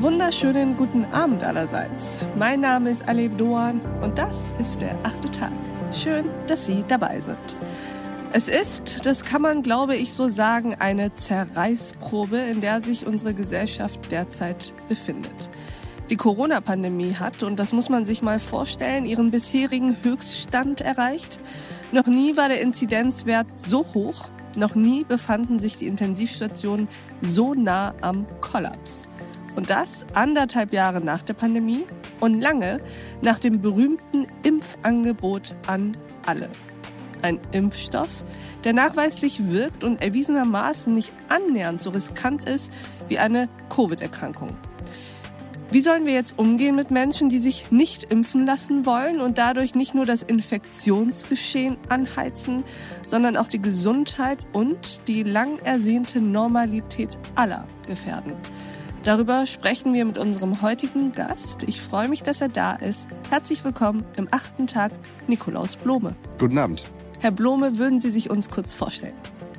Wunderschönen guten Abend allerseits. Mein Name ist Alev Doan und das ist der achte Tag. Schön, dass Sie dabei sind. Es ist, das kann man glaube ich so sagen, eine Zerreißprobe, in der sich unsere Gesellschaft derzeit befindet. Die Corona-Pandemie hat, und das muss man sich mal vorstellen, ihren bisherigen Höchststand erreicht. Noch nie war der Inzidenzwert so hoch, noch nie befanden sich die Intensivstationen so nah am Kollaps. Und das anderthalb Jahre nach der Pandemie und lange nach dem berühmten Impfangebot an alle. Ein Impfstoff, der nachweislich wirkt und erwiesenermaßen nicht annähernd so riskant ist wie eine Covid-Erkrankung. Wie sollen wir jetzt umgehen mit Menschen, die sich nicht impfen lassen wollen und dadurch nicht nur das Infektionsgeschehen anheizen, sondern auch die Gesundheit und die lang ersehnte Normalität aller gefährden? Darüber sprechen wir mit unserem heutigen Gast. Ich freue mich, dass er da ist. Herzlich willkommen im achten Tag, Nikolaus Blome. Guten Abend. Herr Blome, würden Sie sich uns kurz vorstellen?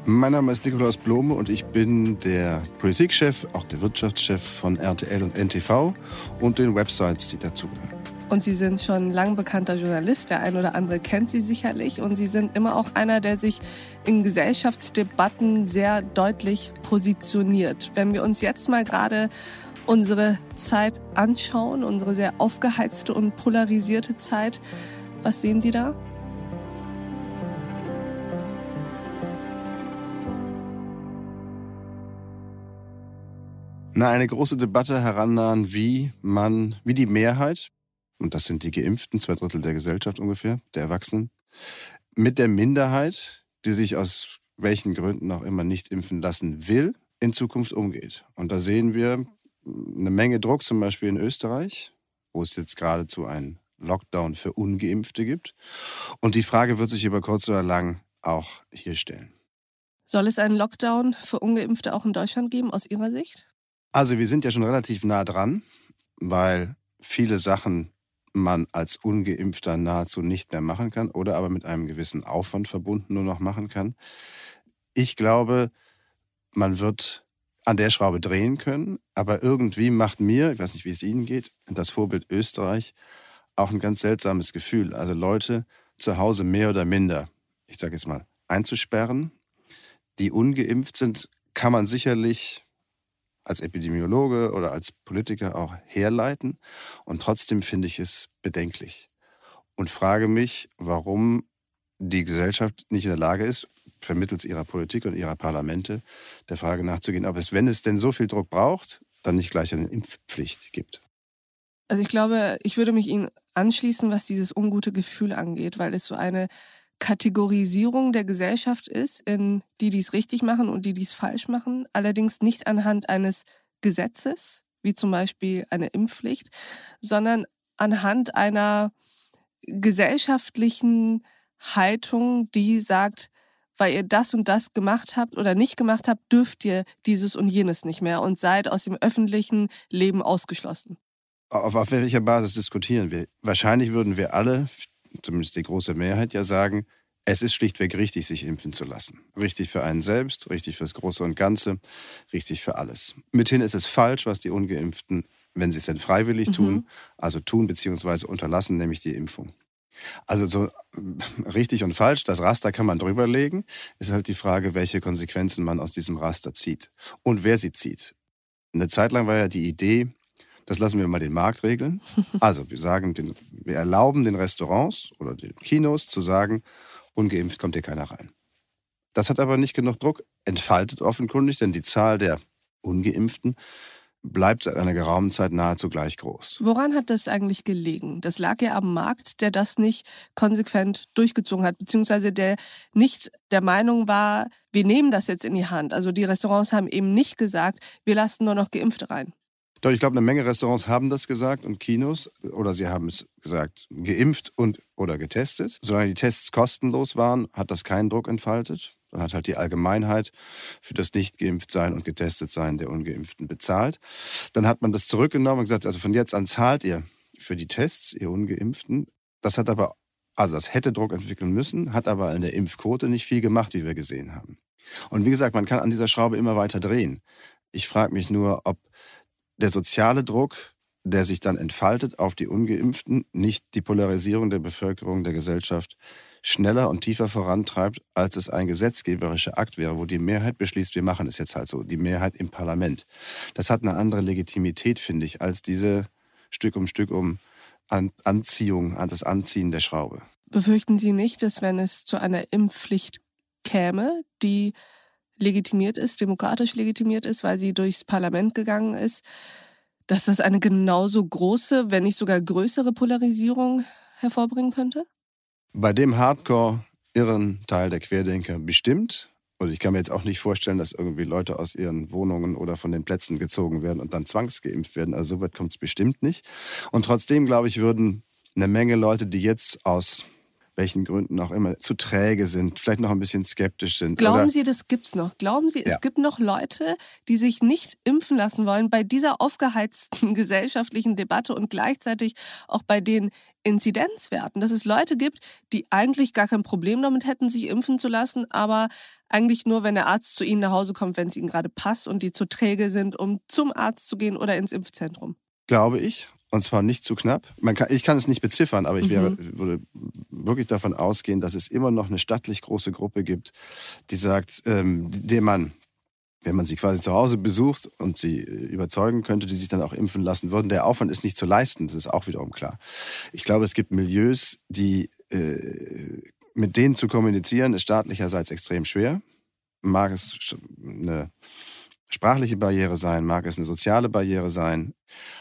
Mein Name ist Nikolaus Blome und ich bin der Politikchef, auch der Wirtschaftschef von RTL und NTV und den Websites, die dazugehören. Und Sie sind schon lang bekannter Journalist. Der ein oder andere kennt Sie sicherlich. Und Sie sind immer auch einer, der sich in Gesellschaftsdebatten sehr deutlich positioniert. Wenn wir uns jetzt mal gerade unsere Zeit anschauen, unsere sehr aufgeheizte und polarisierte Zeit, was sehen Sie da? Na, eine große Debatte herannahen, wie man, wie die Mehrheit, und das sind die Geimpften, zwei Drittel der Gesellschaft ungefähr, der Erwachsenen, mit der Minderheit, die sich aus welchen Gründen auch immer nicht impfen lassen will, in Zukunft umgeht. Und da sehen wir eine Menge Druck, zum Beispiel in Österreich, wo es jetzt geradezu einen Lockdown für Ungeimpfte gibt. Und die Frage wird sich über kurz oder lang auch hier stellen. Soll es einen Lockdown für Ungeimpfte auch in Deutschland geben, aus Ihrer Sicht? Also wir sind ja schon relativ nah dran, weil viele Sachen man als ungeimpfter nahezu nicht mehr machen kann oder aber mit einem gewissen Aufwand verbunden nur noch machen kann. Ich glaube, man wird an der Schraube drehen können, aber irgendwie macht mir, ich weiß nicht, wie es Ihnen geht, das Vorbild Österreich auch ein ganz seltsames Gefühl. Also Leute zu Hause mehr oder minder, ich sage jetzt mal, einzusperren. Die ungeimpft sind, kann man sicherlich als Epidemiologe oder als Politiker auch herleiten. Und trotzdem finde ich es bedenklich und frage mich, warum die Gesellschaft nicht in der Lage ist, vermittels ihrer Politik und ihrer Parlamente der Frage nachzugehen, ob es, wenn es denn so viel Druck braucht, dann nicht gleich eine Impfpflicht gibt. Also ich glaube, ich würde mich Ihnen anschließen, was dieses ungute Gefühl angeht, weil es so eine Kategorisierung der Gesellschaft ist, in die, die es richtig machen und die, die es falsch machen, allerdings nicht anhand eines Gesetzes, wie zum Beispiel eine Impfpflicht, sondern anhand einer gesellschaftlichen Haltung, die sagt, weil ihr das und das gemacht habt oder nicht gemacht habt, dürft ihr dieses und jenes nicht mehr und seid aus dem öffentlichen Leben ausgeschlossen. Auf, auf welcher Basis diskutieren wir? Wahrscheinlich würden wir alle zumindest die große Mehrheit, ja sagen, es ist schlichtweg richtig, sich impfen zu lassen. Richtig für einen selbst, richtig fürs Große und Ganze, richtig für alles. Mithin ist es falsch, was die Ungeimpften, wenn sie es denn freiwillig mhm. tun, also tun bzw. unterlassen, nämlich die Impfung. Also so äh, richtig und falsch, das Raster kann man drüberlegen. Ist halt die Frage, welche Konsequenzen man aus diesem Raster zieht und wer sie zieht. Eine Zeit lang war ja die Idee, das lassen wir mal den Markt regeln. Also wir sagen, den, wir erlauben den Restaurants oder den Kinos zu sagen, ungeimpft kommt hier keiner rein. Das hat aber nicht genug Druck entfaltet offenkundig, denn die Zahl der Ungeimpften bleibt seit einer geraumen Zeit nahezu gleich groß. Woran hat das eigentlich gelegen? Das lag ja am Markt, der das nicht konsequent durchgezogen hat, beziehungsweise der nicht der Meinung war, wir nehmen das jetzt in die Hand. Also die Restaurants haben eben nicht gesagt, wir lassen nur noch Geimpfte rein. Doch, ich glaube, eine Menge Restaurants haben das gesagt und Kinos, oder sie haben es gesagt, geimpft und oder getestet. Solange die Tests kostenlos waren, hat das keinen Druck entfaltet. Dann hat halt die Allgemeinheit für das Nicht-Geimpft-Sein und Getestet-Sein der Ungeimpften bezahlt. Dann hat man das zurückgenommen und gesagt, also von jetzt an zahlt ihr für die Tests, ihr Ungeimpften. Das hat aber, also das hätte Druck entwickeln müssen, hat aber in der Impfquote nicht viel gemacht, wie wir gesehen haben. Und wie gesagt, man kann an dieser Schraube immer weiter drehen. Ich frage mich nur, ob der soziale Druck, der sich dann entfaltet auf die ungeimpften, nicht die Polarisierung der Bevölkerung, der Gesellschaft schneller und tiefer vorantreibt, als es ein gesetzgeberischer Akt wäre, wo die Mehrheit beschließt, wir machen es jetzt halt so, die Mehrheit im Parlament. Das hat eine andere Legitimität, finde ich, als diese Stück um Stück um Anziehung, an das Anziehen der Schraube. Befürchten Sie nicht, dass wenn es zu einer Impfpflicht käme, die legitimiert ist, demokratisch legitimiert ist, weil sie durchs Parlament gegangen ist, dass das eine genauso große, wenn nicht sogar größere Polarisierung hervorbringen könnte? Bei dem Hardcore irren Teil der Querdenker bestimmt. Und ich kann mir jetzt auch nicht vorstellen, dass irgendwie Leute aus ihren Wohnungen oder von den Plätzen gezogen werden und dann zwangsgeimpft werden. Also so weit kommt es bestimmt nicht. Und trotzdem, glaube ich, würden eine Menge Leute, die jetzt aus welchen Gründen auch immer, zu träge sind, vielleicht noch ein bisschen skeptisch sind. Glauben oder? Sie, das gibt's noch? Glauben Sie, ja. es gibt noch Leute, die sich nicht impfen lassen wollen bei dieser aufgeheizten gesellschaftlichen Debatte und gleichzeitig auch bei den Inzidenzwerten, dass es Leute gibt, die eigentlich gar kein Problem damit hätten, sich impfen zu lassen, aber eigentlich nur, wenn der Arzt zu ihnen nach Hause kommt, wenn es ihnen gerade passt und die zu träge sind, um zum Arzt zu gehen oder ins Impfzentrum. Glaube ich. Und zwar nicht zu knapp. Kann, ich kann es nicht beziffern, aber ich wäre, mhm. würde wirklich davon ausgehen, dass es immer noch eine stattlich große Gruppe gibt, die sagt, ähm, dem man, wenn man sie quasi zu Hause besucht und sie äh, überzeugen könnte, die sich dann auch impfen lassen würden, der Aufwand ist nicht zu leisten. Das ist auch wiederum klar. Ich glaube, es gibt Milieus, die äh, mit denen zu kommunizieren, ist staatlicherseits extrem schwer. Mag es eine sprachliche Barriere sein, mag es eine soziale Barriere sein.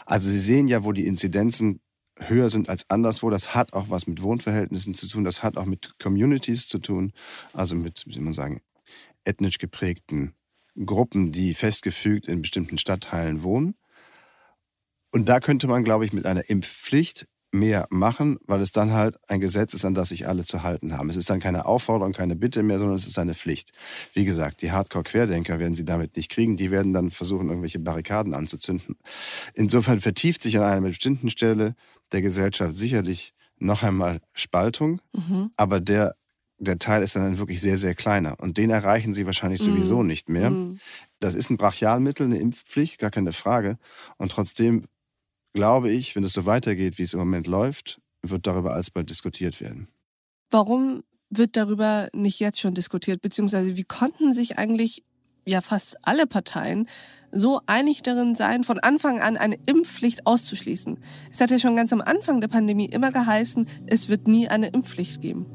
Also Sie sehen ja, wo die Inzidenzen höher sind als anderswo. Das hat auch was mit Wohnverhältnissen zu tun, das hat auch mit Communities zu tun, also mit, wie soll man sagen, ethnisch geprägten Gruppen, die festgefügt in bestimmten Stadtteilen wohnen. Und da könnte man, glaube ich, mit einer Impfpflicht mehr machen, weil es dann halt ein Gesetz ist, an das sich alle zu halten haben. Es ist dann keine Aufforderung, keine Bitte mehr, sondern es ist eine Pflicht. Wie gesagt, die Hardcore-Querdenker werden sie damit nicht kriegen. Die werden dann versuchen, irgendwelche Barrikaden anzuzünden. Insofern vertieft sich an einer bestimmten Stelle der Gesellschaft sicherlich noch einmal Spaltung, mhm. aber der der Teil ist dann wirklich sehr, sehr kleiner. Und den erreichen sie wahrscheinlich sowieso mhm. nicht mehr. Mhm. Das ist ein Brachialmittel, eine Impfpflicht, gar keine Frage. Und trotzdem glaube ich, wenn es so weitergeht, wie es im Moment läuft, wird darüber alsbald diskutiert werden. Warum wird darüber nicht jetzt schon diskutiert? Beziehungsweise wie konnten sich eigentlich ja fast alle Parteien so einig darin sein, von Anfang an eine Impfpflicht auszuschließen? Es hat ja schon ganz am Anfang der Pandemie immer geheißen, es wird nie eine Impfpflicht geben.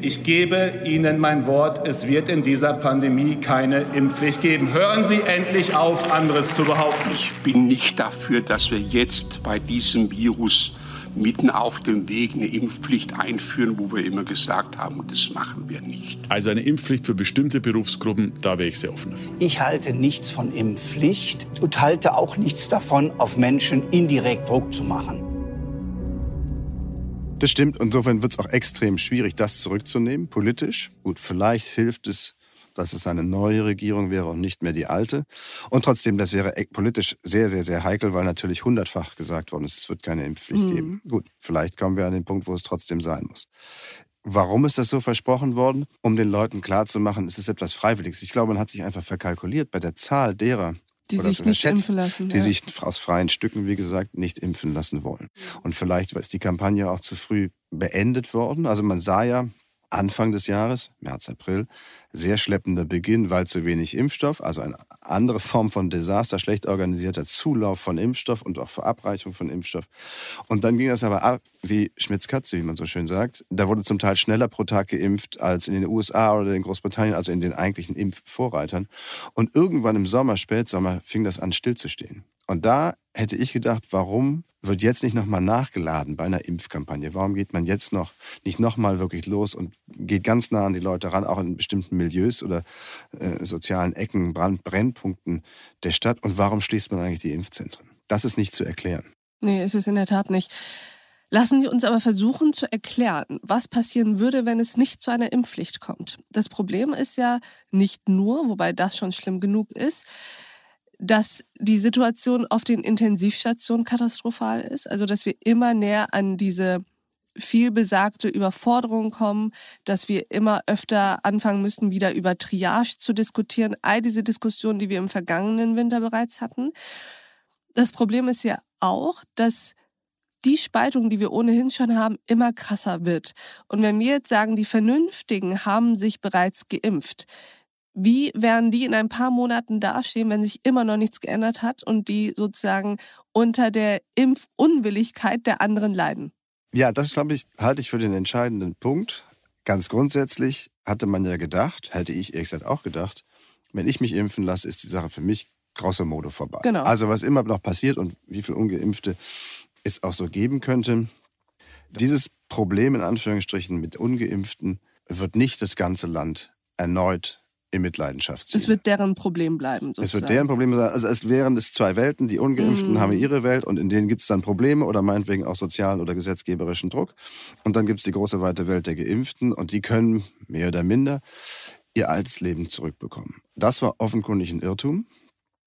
Ich gebe Ihnen mein Wort, es wird in dieser Pandemie keine Impfpflicht geben. Hören Sie endlich auf, anderes zu behaupten. Ich bin nicht dafür, dass wir jetzt bei diesem Virus mitten auf dem Weg eine Impfpflicht einführen, wo wir immer gesagt haben, das machen wir nicht. Also eine Impfpflicht für bestimmte Berufsgruppen, da wäre ich sehr offen dafür. Ich halte nichts von Impfpflicht und halte auch nichts davon, auf Menschen indirekt Druck zu machen. Das stimmt. Insofern wird es auch extrem schwierig, das zurückzunehmen, politisch. Gut, vielleicht hilft es, dass es eine neue Regierung wäre und nicht mehr die alte. Und trotzdem, das wäre e- politisch sehr, sehr, sehr heikel, weil natürlich hundertfach gesagt worden ist, es wird keine Impfpflicht mhm. geben. Gut, vielleicht kommen wir an den Punkt, wo es trotzdem sein muss. Warum ist das so versprochen worden? Um den Leuten klarzumachen, es ist etwas Freiwilliges. Ich glaube, man hat sich einfach verkalkuliert bei der Zahl derer, die sich nicht impfen lassen. Die ja. sich aus freien Stücken, wie gesagt, nicht impfen lassen wollen. Und vielleicht ist die Kampagne auch zu früh beendet worden. Also man sah ja Anfang des Jahres, März, April, sehr schleppender Beginn, weil zu wenig Impfstoff, also eine andere Form von Desaster, schlecht organisierter Zulauf von Impfstoff und auch Verabreichung von Impfstoff. Und dann ging das aber ab wie Schmitz Katze, wie man so schön sagt. Da wurde zum Teil schneller pro Tag geimpft als in den USA oder in Großbritannien, also in den eigentlichen Impfvorreitern. Und irgendwann im Sommer, Spätsommer, fing das an stillzustehen. Und da hätte ich gedacht, warum wird jetzt nicht nochmal nachgeladen bei einer Impfkampagne? Warum geht man jetzt noch nicht nochmal wirklich los und geht ganz nah an die Leute ran, auch in bestimmten Milieus oder äh, sozialen Ecken, Brand, Brennpunkten der Stadt? Und warum schließt man eigentlich die Impfzentren? Das ist nicht zu erklären. Nee, ist es in der Tat nicht. Lassen Sie uns aber versuchen zu erklären, was passieren würde, wenn es nicht zu einer Impfpflicht kommt. Das Problem ist ja nicht nur, wobei das schon schlimm genug ist, dass die Situation auf den Intensivstationen katastrophal ist, also dass wir immer näher an diese viel besagte Überforderung kommen, dass wir immer öfter anfangen müssen, wieder über Triage zu diskutieren. All diese Diskussionen, die wir im vergangenen Winter bereits hatten. Das Problem ist ja auch, dass die Spaltung, die wir ohnehin schon haben, immer krasser wird. Und wenn wir jetzt sagen, die Vernünftigen haben sich bereits geimpft, wie werden die in ein paar Monaten dastehen, wenn sich immer noch nichts geändert hat und die sozusagen unter der Impfunwilligkeit der anderen leiden? Ja, das glaube ich, halte ich für den entscheidenden Punkt. Ganz grundsätzlich hatte man ja gedacht, hätte ich ehrlich gesagt auch gedacht, wenn ich mich impfen lasse, ist die Sache für mich grosso modo vorbei. Genau. Also was immer noch passiert und wie viele Ungeimpfte es auch so geben könnte, dieses Problem in Anführungsstrichen mit Ungeimpften wird nicht das ganze Land erneut in Mitleidenschaft ziehen. Es wird deren Problem bleiben. Sozusagen. Es wird deren Problem sein. Also es wären es zwei Welten. Die Ungeimpften Mm. haben ihre Welt und in denen gibt es dann Probleme oder meinetwegen auch sozialen oder gesetzgeberischen Druck. Und dann gibt es die große weite Welt der Geimpften und die können mehr oder minder ihr altes Leben zurückbekommen. Das war offenkundig ein Irrtum.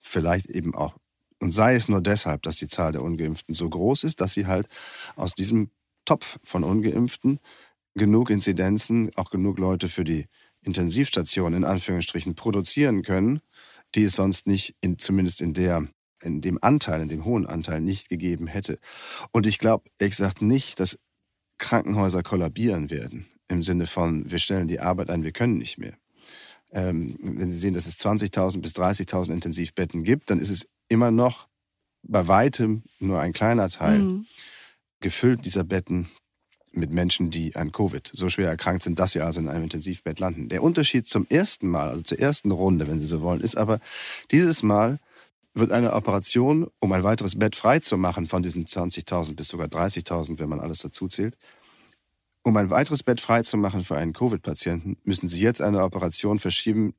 Vielleicht eben auch. Und sei es nur deshalb, dass die Zahl der Ungeimpften so groß ist, dass sie halt aus diesem Topf von Ungeimpften genug Inzidenzen, auch genug Leute für die Intensivstation in Anführungsstrichen produzieren können, die es sonst nicht, in, zumindest in der, in dem Anteil, in dem hohen Anteil nicht gegeben hätte. Und ich glaube, ehrlich gesagt nicht, dass Krankenhäuser kollabieren werden. Im Sinne von, wir stellen die Arbeit ein, wir können nicht mehr. Ähm, wenn Sie sehen, dass es 20.000 bis 30.000 Intensivbetten gibt, dann ist es immer noch bei weitem nur ein kleiner Teil Mhm. gefüllt dieser Betten mit Menschen, die an Covid so schwer erkrankt sind, dass sie also in einem Intensivbett landen. Der Unterschied zum ersten Mal, also zur ersten Runde, wenn Sie so wollen, ist aber, dieses Mal wird eine Operation, um ein weiteres Bett freizumachen von diesen 20.000 bis sogar 30.000, wenn man alles dazu zählt, um ein weiteres Bett freizumachen für einen Covid-Patienten, müssen Sie jetzt eine Operation verschieben,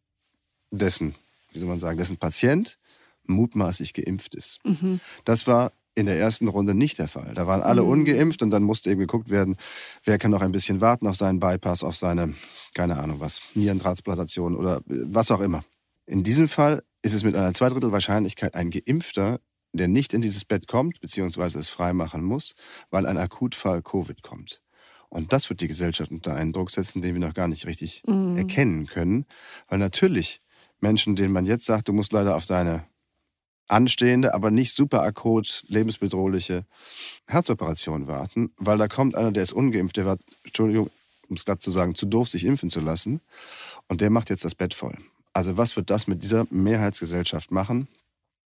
dessen, wie soll man sagen, dessen Patient mutmaßlich geimpft ist. Mhm. Das war in der ersten Runde nicht der Fall. Da waren alle Mhm. ungeimpft und dann musste eben geguckt werden, wer kann noch ein bisschen warten auf seinen Bypass, auf seine, keine Ahnung was, Nierentransplantation oder äh, was auch immer. In diesem Fall ist es mit einer Zweidrittel Wahrscheinlichkeit ein Geimpfter, der nicht in dieses Bett kommt, beziehungsweise es freimachen muss, weil ein Akutfall Covid kommt. Und das wird die Gesellschaft unter einen Druck setzen, den wir noch gar nicht richtig Mhm. erkennen können. Weil natürlich Menschen, denen man jetzt sagt, du musst leider auf deine anstehende, aber nicht super akut lebensbedrohliche Herzoperation warten, weil da kommt einer, der ist ungeimpft, der war, Entschuldigung, um es glatt zu sagen, zu doof, sich impfen zu lassen. Und der macht jetzt das Bett voll. Also was wird das mit dieser Mehrheitsgesellschaft machen,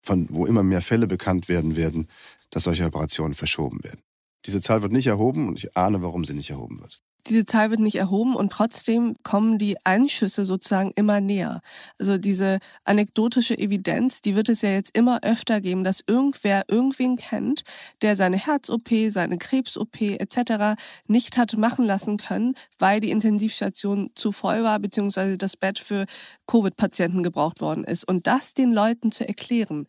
von wo immer mehr Fälle bekannt werden werden, dass solche Operationen verschoben werden? Diese Zahl wird nicht erhoben und ich ahne, warum sie nicht erhoben wird. Diese Zahl wird nicht erhoben und trotzdem kommen die Einschüsse sozusagen immer näher. Also diese anekdotische Evidenz, die wird es ja jetzt immer öfter geben, dass irgendwer irgendwen kennt, der seine Herz-OP, seine Krebs-OP etc. nicht hat machen lassen können, weil die Intensivstation zu voll war, beziehungsweise das Bett für Covid-Patienten gebraucht worden ist. Und das den Leuten zu erklären,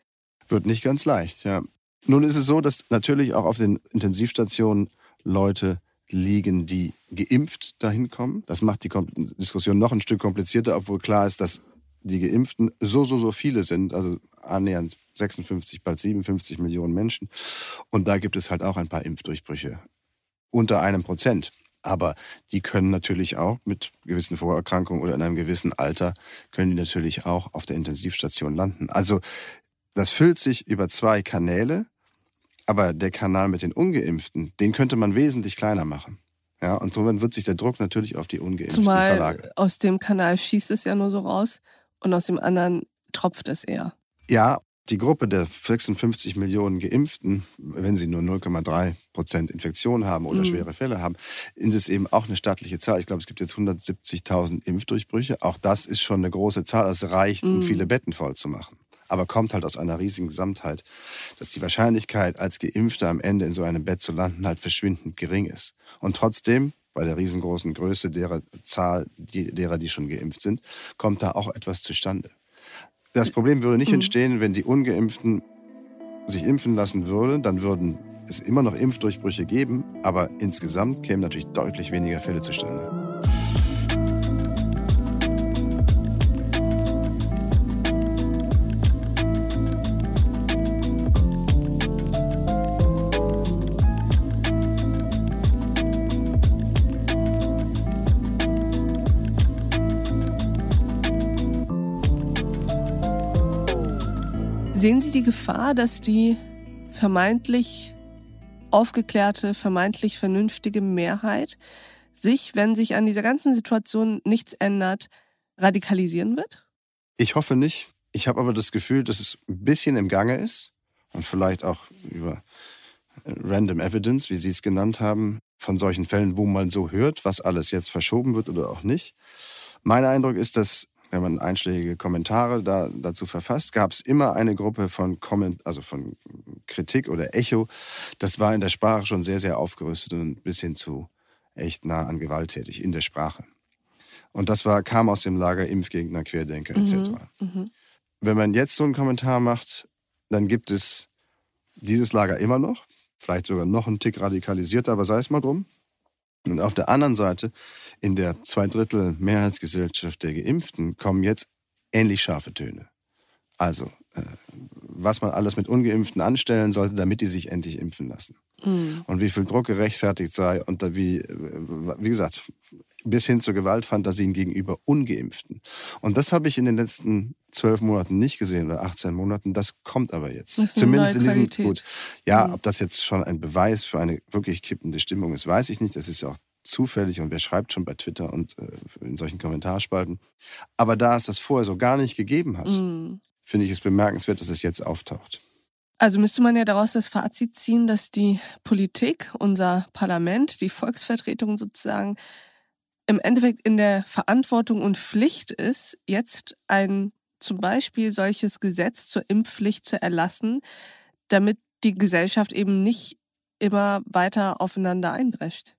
Wird nicht ganz leicht, ja. Nun ist es so, dass natürlich auch auf den Intensivstationen Leute liegen, die geimpft dahin kommen. Das macht die Diskussion noch ein Stück komplizierter, obwohl klar ist, dass die Geimpften so, so, so viele sind, also annähernd 56, bald 57 Millionen Menschen. Und da gibt es halt auch ein paar Impfdurchbrüche. Unter einem Prozent. Aber die können natürlich auch mit gewissen Vorerkrankungen oder in einem gewissen Alter, können die natürlich auch auf der Intensivstation landen. Also das füllt sich über zwei Kanäle, aber der Kanal mit den Ungeimpften, den könnte man wesentlich kleiner machen. Ja, und somit wird sich der Druck natürlich auf die Ungeimpften zumal verlagern. aus dem Kanal schießt es ja nur so raus und aus dem anderen tropft es eher. Ja, die Gruppe der 56 Millionen Geimpften, wenn sie nur 0,3 Prozent Infektion haben oder Mhm. schwere Fälle haben, ist es eben auch eine stattliche Zahl. Ich glaube, es gibt jetzt 170.000 Impfdurchbrüche. Auch das ist schon eine große Zahl. Es reicht, um Mhm. viele Betten voll zu machen. Aber kommt halt aus einer riesigen Gesamtheit, dass die Wahrscheinlichkeit, als Geimpfter am Ende in so einem Bett zu landen, halt verschwindend gering ist. Und trotzdem, bei der riesengroßen Größe derer Zahl, die, derer, die schon geimpft sind, kommt da auch etwas zustande. Das Problem würde nicht Mhm. entstehen, wenn die Ungeimpften sich impfen lassen würden, dann würden es immer noch Impfdurchbrüche geben, aber insgesamt kämen natürlich deutlich weniger Fälle zustande. Sehen Sie die Gefahr, dass die vermeintlich aufgeklärte, vermeintlich vernünftige Mehrheit sich, wenn sich an dieser ganzen Situation nichts ändert, radikalisieren wird? Ich hoffe nicht. Ich habe aber das Gefühl, dass es ein bisschen im Gange ist und vielleicht auch über Random Evidence, wie Sie es genannt haben, von solchen Fällen, wo man so hört, was alles jetzt verschoben wird oder auch nicht. Mein Eindruck ist, dass wenn man einschlägige Kommentare da, dazu verfasst, gab es immer eine Gruppe von Comment, also von Kritik oder Echo. Das war in der Sprache schon sehr, sehr aufgerüstet und bis hin zu echt nah an gewalttätig in der Sprache. Und das war, kam aus dem Lager Impfgegner, Querdenker etc. Mhm, mhm. Wenn man jetzt so einen Kommentar macht, dann gibt es dieses Lager immer noch, vielleicht sogar noch einen Tick radikalisierter, aber sei es mal drum. Und auf der anderen Seite, in der Zweidrittel Mehrheitsgesellschaft der Geimpften, kommen jetzt ähnlich scharfe Töne. Also, äh, was man alles mit Ungeimpften anstellen sollte, damit die sich endlich impfen lassen. Mhm. Und wie viel Druck gerechtfertigt sei und wie, äh, wie gesagt, bis hin zu Gewaltfantasien gegenüber Ungeimpften. Und das habe ich in den letzten zwölf Monaten nicht gesehen oder 18 Monaten. Das kommt aber jetzt. Zumindest in diesem gut. Ja, mhm. ob das jetzt schon ein Beweis für eine wirklich kippende Stimmung ist, weiß ich nicht. Das ist ja auch zufällig und wer schreibt schon bei Twitter und äh, in solchen Kommentarspalten. Aber da es das vorher so gar nicht gegeben hat, mhm. finde ich es bemerkenswert, dass es jetzt auftaucht. Also müsste man ja daraus das Fazit ziehen, dass die Politik, unser Parlament, die Volksvertretung sozusagen im Endeffekt in der Verantwortung und Pflicht ist, jetzt ein zum Beispiel solches Gesetz zur Impfpflicht zu erlassen, damit die Gesellschaft eben nicht immer weiter aufeinander einbrecht.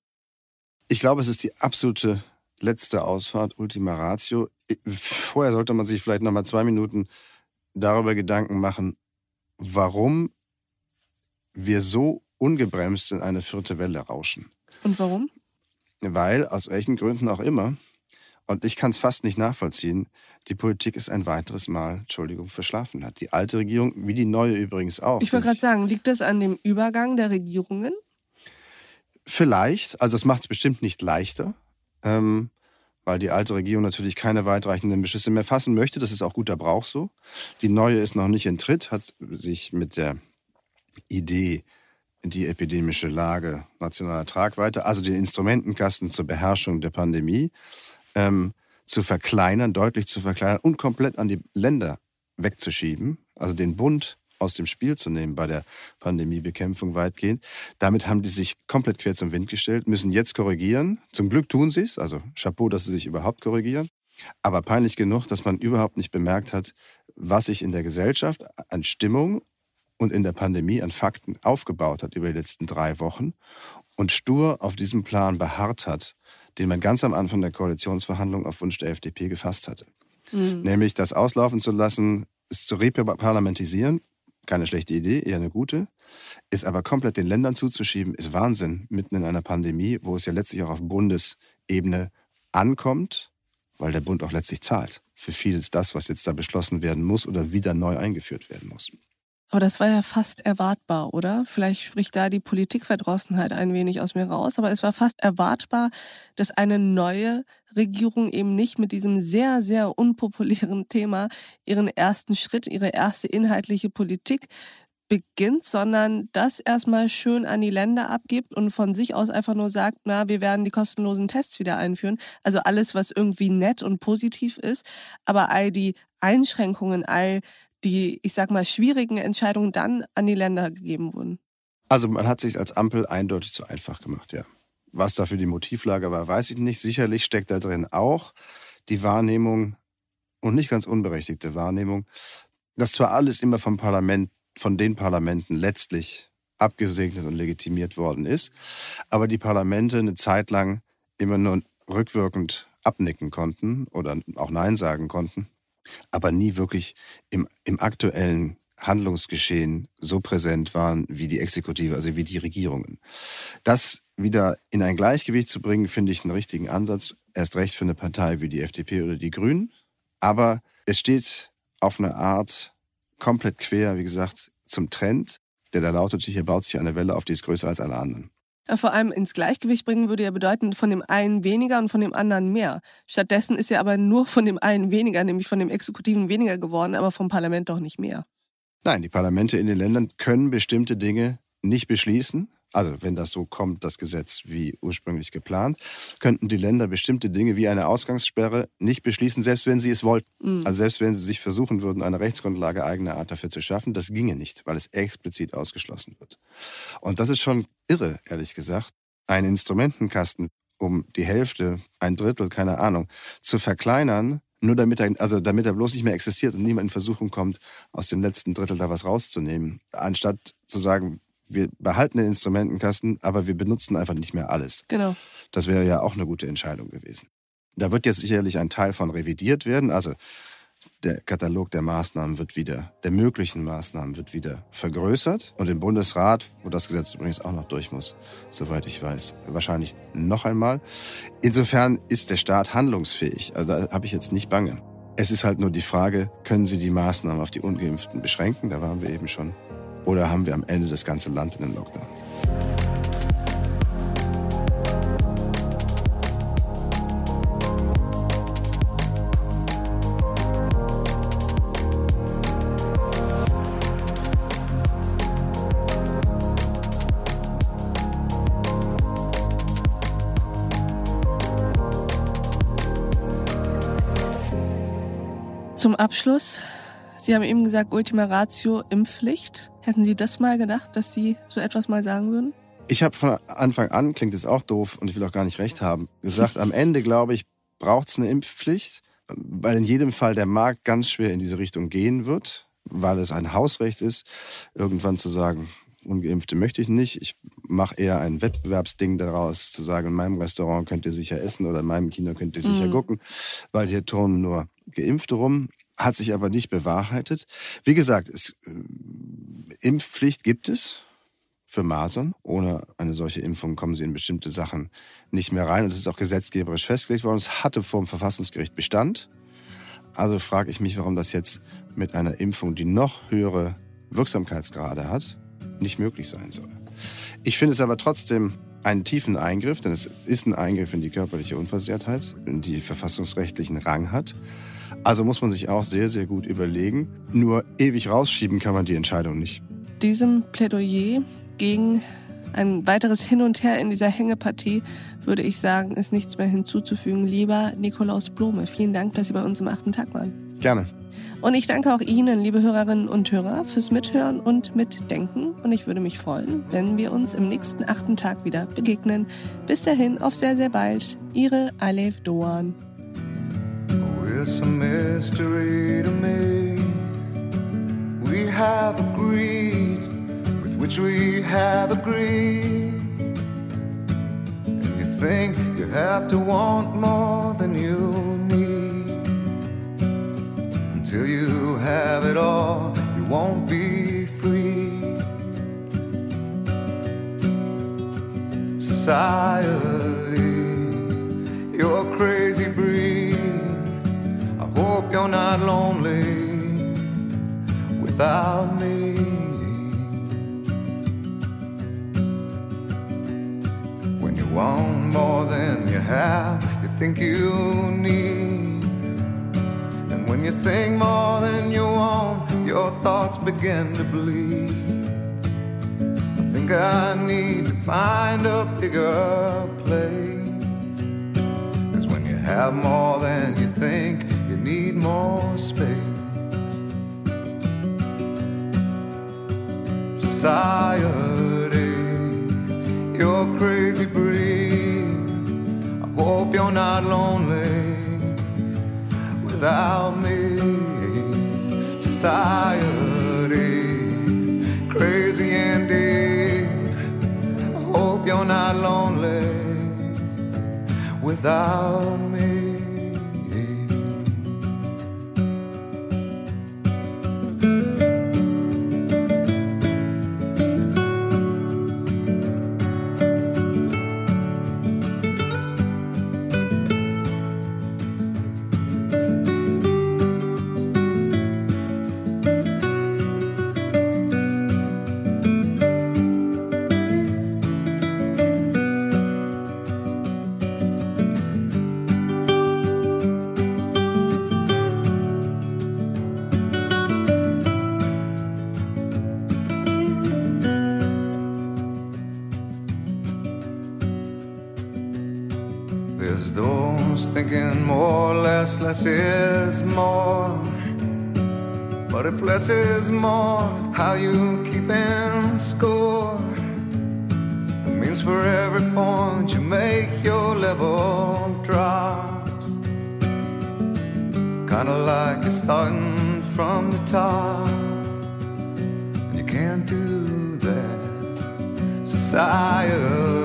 Ich glaube, es ist die absolute letzte Ausfahrt, Ultima Ratio. Vorher sollte man sich vielleicht noch mal zwei Minuten darüber Gedanken machen, warum wir so ungebremst in eine vierte Welle rauschen. Und warum? Weil, aus welchen Gründen auch immer, und ich kann es fast nicht nachvollziehen, die Politik es ein weiteres Mal, Entschuldigung, verschlafen hat. Die alte Regierung, wie die neue übrigens auch. Ich wollte gerade sagen, liegt das an dem Übergang der Regierungen? Vielleicht, also es macht es bestimmt nicht leichter, ähm, weil die alte Regierung natürlich keine weitreichenden Beschlüsse mehr fassen möchte. Das ist auch guter Brauch so. Die neue ist noch nicht in Tritt, hat sich mit der Idee die epidemische Lage nationaler Tragweite, also den Instrumentenkasten zur Beherrschung der Pandemie, ähm, zu verkleinern, deutlich zu verkleinern und komplett an die Länder wegzuschieben, also den Bund aus dem Spiel zu nehmen bei der Pandemiebekämpfung weitgehend. Damit haben die sich komplett quer zum Wind gestellt, müssen jetzt korrigieren. Zum Glück tun sie es, also Chapeau, dass sie sich überhaupt korrigieren. Aber peinlich genug, dass man überhaupt nicht bemerkt hat, was sich in der Gesellschaft an Stimmung und in der Pandemie an Fakten aufgebaut hat über die letzten drei Wochen und stur auf diesem Plan beharrt hat, den man ganz am Anfang der Koalitionsverhandlungen auf Wunsch der FDP gefasst hatte. Mhm. Nämlich das auslaufen zu lassen, es zu reparlamentisieren, keine schlechte Idee, eher eine gute, ist aber komplett den Ländern zuzuschieben, ist Wahnsinn, mitten in einer Pandemie, wo es ja letztlich auch auf Bundesebene ankommt, weil der Bund auch letztlich zahlt für vieles das, was jetzt da beschlossen werden muss oder wieder neu eingeführt werden muss. Aber das war ja fast erwartbar, oder? Vielleicht spricht da die Politikverdrossenheit ein wenig aus mir raus, aber es war fast erwartbar, dass eine neue Regierung eben nicht mit diesem sehr, sehr unpopulären Thema ihren ersten Schritt, ihre erste inhaltliche Politik beginnt, sondern das erstmal schön an die Länder abgibt und von sich aus einfach nur sagt, na, wir werden die kostenlosen Tests wieder einführen. Also alles, was irgendwie nett und positiv ist, aber all die Einschränkungen, all die, ich sag mal, schwierigen Entscheidungen dann an die Länder gegeben wurden? Also man hat sich als Ampel eindeutig zu einfach gemacht, ja. Was da für die Motivlage war, weiß ich nicht. Sicherlich steckt da drin auch die Wahrnehmung und nicht ganz unberechtigte Wahrnehmung, dass zwar alles immer vom Parlament, von den Parlamenten letztlich abgesegnet und legitimiert worden ist, aber die Parlamente eine Zeit lang immer nur rückwirkend abnicken konnten oder auch Nein sagen konnten aber nie wirklich im, im aktuellen Handlungsgeschehen so präsent waren wie die Exekutive, also wie die Regierungen. Das wieder in ein Gleichgewicht zu bringen, finde ich einen richtigen Ansatz. Erst recht für eine Partei wie die FDP oder die Grünen. Aber es steht auf eine Art komplett quer, wie gesagt, zum Trend, der da lautet, hier baut sich eine Welle auf, die ist größer als alle anderen. Vor allem ins Gleichgewicht bringen würde ja bedeuten, von dem einen weniger und von dem anderen mehr. Stattdessen ist ja aber nur von dem einen weniger, nämlich von dem Exekutiven weniger geworden, aber vom Parlament doch nicht mehr. Nein, die Parlamente in den Ländern können bestimmte Dinge nicht beschließen. Also wenn das so kommt, das Gesetz wie ursprünglich geplant, könnten die Länder bestimmte Dinge wie eine Ausgangssperre nicht beschließen, selbst wenn sie es wollten. Mhm. Also selbst wenn sie sich versuchen würden, eine Rechtsgrundlage eigener Art dafür zu schaffen, das ginge nicht, weil es explizit ausgeschlossen wird. Und das ist schon irre, ehrlich gesagt. Ein Instrumentenkasten um die Hälfte, ein Drittel, keine Ahnung, zu verkleinern, nur damit er, also damit er bloß nicht mehr existiert und niemand in Versuchung kommt, aus dem letzten Drittel da was rauszunehmen. Anstatt zu sagen, wir behalten den Instrumentenkasten, aber wir benutzen einfach nicht mehr alles. Genau. Das wäre ja auch eine gute Entscheidung gewesen. Da wird jetzt sicherlich ein Teil von revidiert werden. Also der Katalog der Maßnahmen wird wieder, der möglichen Maßnahmen wird wieder vergrößert. Und im Bundesrat, wo das Gesetz übrigens auch noch durch muss, soweit ich weiß, wahrscheinlich noch einmal. Insofern ist der Staat handlungsfähig. Also da habe ich jetzt nicht bange. Es ist halt nur die Frage, können Sie die Maßnahmen auf die Ungeimpften beschränken? Da waren wir eben schon. Oder haben wir am Ende das ganze Land in den Lockdown? Zum Abschluss, Sie haben eben gesagt, Ultima Ratio Impfpflicht. Hätten Sie das mal gedacht, dass Sie so etwas mal sagen würden? Ich habe von Anfang an, klingt es auch doof und ich will auch gar nicht recht haben, gesagt, am Ende glaube ich, braucht es eine Impfpflicht, weil in jedem Fall der Markt ganz schwer in diese Richtung gehen wird, weil es ein Hausrecht ist, irgendwann zu sagen, Ungeimpfte möchte ich nicht. Ich mache eher ein Wettbewerbsding daraus, zu sagen, in meinem Restaurant könnt ihr sicher essen oder in meinem Kino könnt ihr sicher mhm. gucken, weil hier turnen nur Geimpfte rum, hat sich aber nicht bewahrheitet. Wie gesagt, es, äh, Impfpflicht gibt es für Masern. Ohne eine solche Impfung kommen sie in bestimmte Sachen nicht mehr rein. Und es ist auch gesetzgeberisch festgelegt worden. Es hatte vor dem Verfassungsgericht Bestand. Also frage ich mich, warum das jetzt mit einer Impfung, die noch höhere Wirksamkeitsgrade hat, nicht möglich sein soll. Ich finde es aber trotzdem einen tiefen Eingriff, denn es ist ein Eingriff in die körperliche Unversehrtheit, die verfassungsrechtlichen Rang hat. Also muss man sich auch sehr, sehr gut überlegen. Nur ewig rausschieben kann man die Entscheidung nicht. Diesem Plädoyer gegen ein weiteres Hin und Her in dieser Hängepartie würde ich sagen, ist nichts mehr hinzuzufügen. Lieber Nikolaus Blome, vielen Dank, dass Sie bei uns im achten Tag waren. Gerne. Und ich danke auch Ihnen, liebe Hörerinnen und Hörer, fürs Mithören und Mitdenken. Und ich würde mich freuen, wenn wir uns im nächsten achten Tag wieder begegnen. Bis dahin, auf sehr, sehr bald. Ihre Alef Doan. It's a mystery to me. We have agreed with which we have agreed. And you think you have to want more than you need. Until you have it all, you won't be free. Society, not lonely without me. When you want more than you have, you think you need. And when you think more than you want, your thoughts begin to bleed. I think I need to find a bigger place. Cause when you have more than you think, more space. Society, you're crazy breed. I hope you're not lonely without me. Society, crazy indeed. I hope you're not lonely without me. Thinking more, less, less is more. But if less is more, how you keeping score? It means for every point you make, your level drops. Kinda like you're starting from the top, and you can't do that. Society,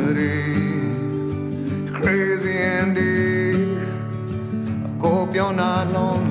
not lonely.